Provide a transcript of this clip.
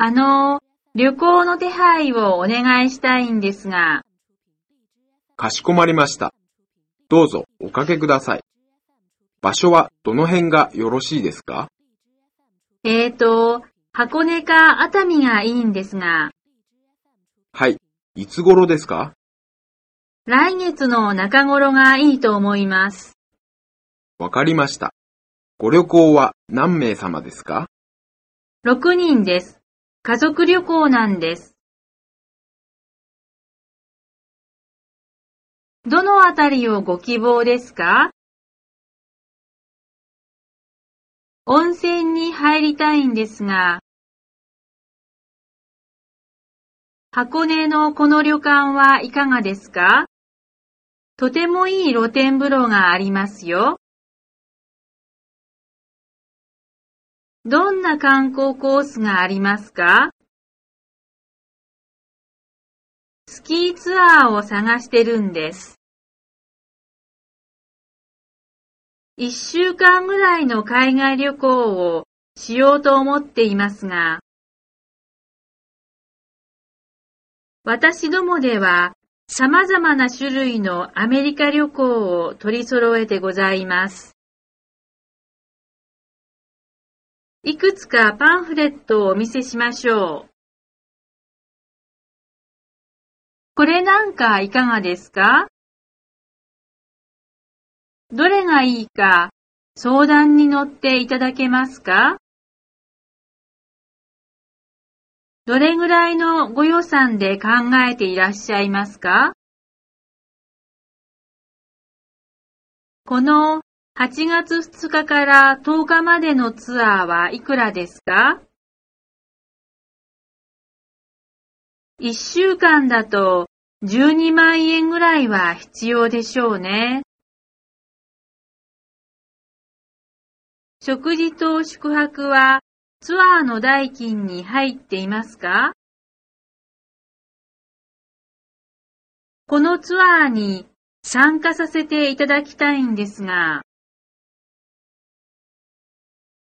あの、旅行の手配をお願いしたいんですが、かしこまりました。どうぞおかけください。場所はどの辺がよろしいですか？えーと、箱根か熱海がいいんですが、はい。いつ頃ですか？来月の中頃がいいと思います。わかりました。ご旅行は何名様ですか？6人です。家族旅行なんです。どのあたりをご希望ですか？温泉に入りたいんですが、箱根のこの旅館はいかがですか？とてもいい露天風呂がありますよ。どんな観光コースがありますか？スキーツアーを探してるんです。一週間ぐらいの海外旅行をしようと思っていますが、私どもでは様々な種類のアメリカ旅行を取り揃えてございます。いくつかパンフレットをお見せしましょう。これなんかいかがですか？どれがいいか相談に乗っていただけますか？どれぐらいのご予算で考えていらっしゃいますか？この8月2日から10日までのツアーはいくらですか ?1 週間だと12万円ぐらいは必要でしょうね。食事と宿泊はツアーの代金に入っていますか？このツアーに参加させていただきたいんですが、